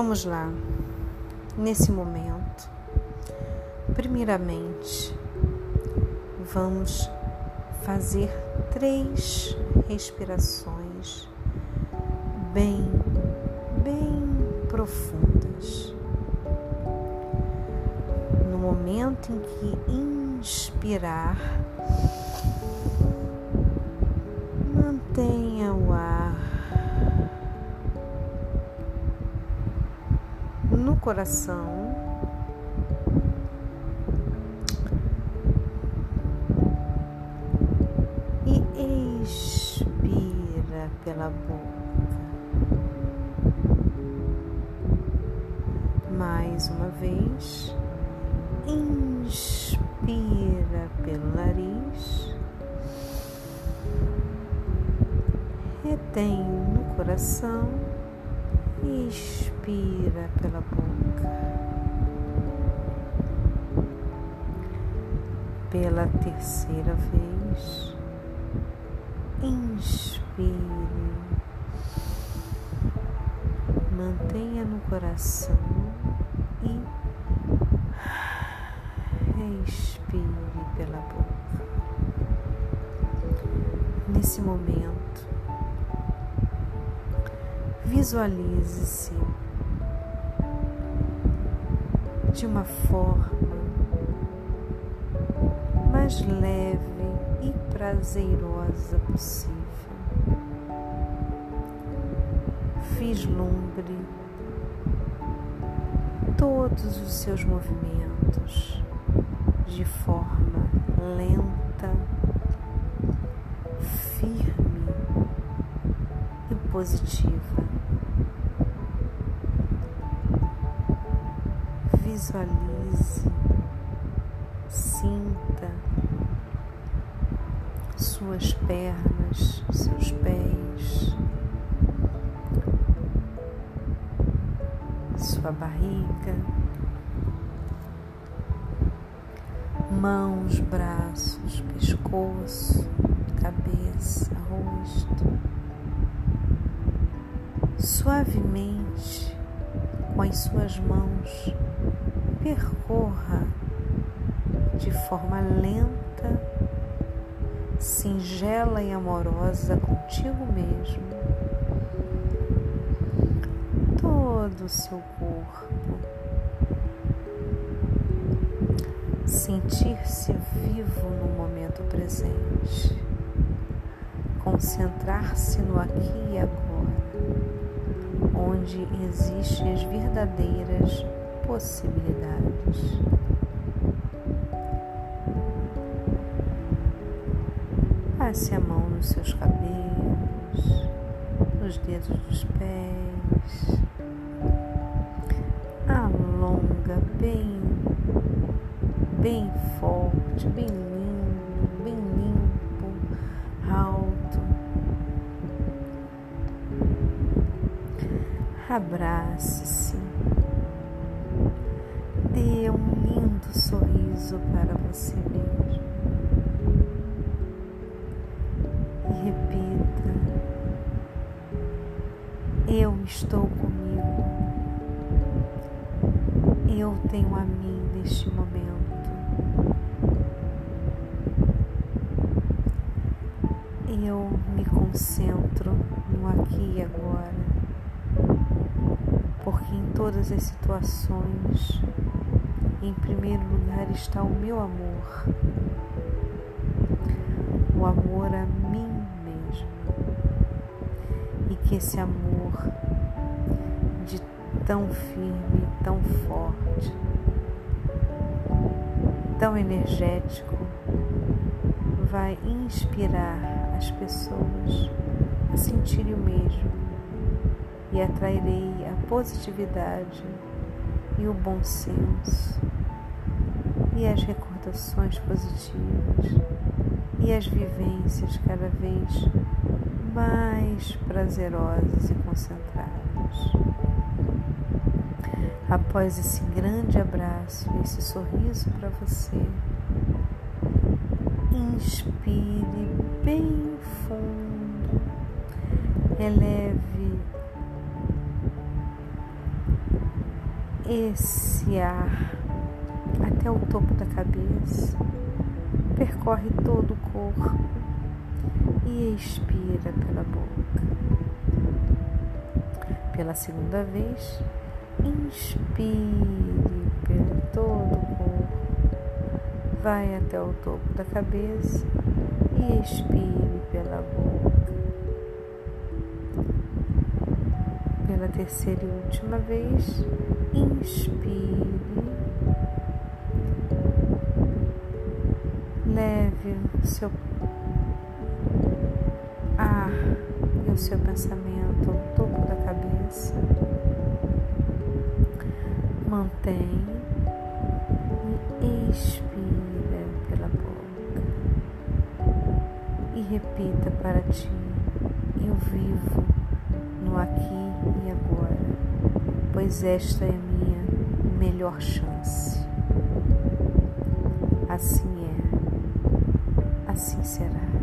Vamos lá. Nesse momento, primeiramente, vamos fazer três respirações bem, bem profundas. No momento em que inspirar, mantenha o ar no coração. E expira pela boca. Mais uma vez, inspira pelo nariz. Retém no coração e expira pela boca. Pela terceira vez, inspire, mantenha no coração e expire pela boca. Nesse momento, visualize-se de uma forma mais leve e prazerosa possível. Vislumbre todos os seus movimentos de forma lenta, firme e positiva. Visualize, sinta suas pernas, seus pés, sua barriga, mãos, braços, pescoço, cabeça, rosto. Suavemente, com as suas mãos, percorra de forma lenta, singela e amorosa contigo mesmo todo o seu corpo. Sentir-se vivo no momento presente, concentrar-se no aqui e agora, onde existem as verdadeiras possibilidades. Passe a mão nos seus cabelos, nos dedos dos pés. Alonga bem, bem forte, bem lindo, bem limpo, alto. Abrace-se. Dê um lindo sorriso para você mesmo. E repita: Eu estou comigo. Eu tenho a mim neste momento. Eu me concentro no aqui e agora porque em todas as situações, em primeiro lugar está o meu amor, o amor a mim mesmo, e que esse amor de tão firme, tão forte, tão energético, vai inspirar as pessoas a sentirem o mesmo e atrairei a positividade e o bom senso e as recordações positivas e as vivências cada vez mais prazerosas e concentradas. Após esse grande abraço, esse sorriso para você, inspire bem fundo, eleve esse ar até o topo da cabeça, percorre todo o corpo e expira pela boca. Pela segunda vez, inspire pelo todo o corpo, vai até o topo da cabeça e expire pela boca. Pela terceira e última vez, inspire. Leve o seu ar e o seu pensamento ao topo da cabeça. Mantenha e expira pela boca. E repita para ti: Eu vivo no aqui e agora, pois esta é a minha melhor chance. Assim é, assim será.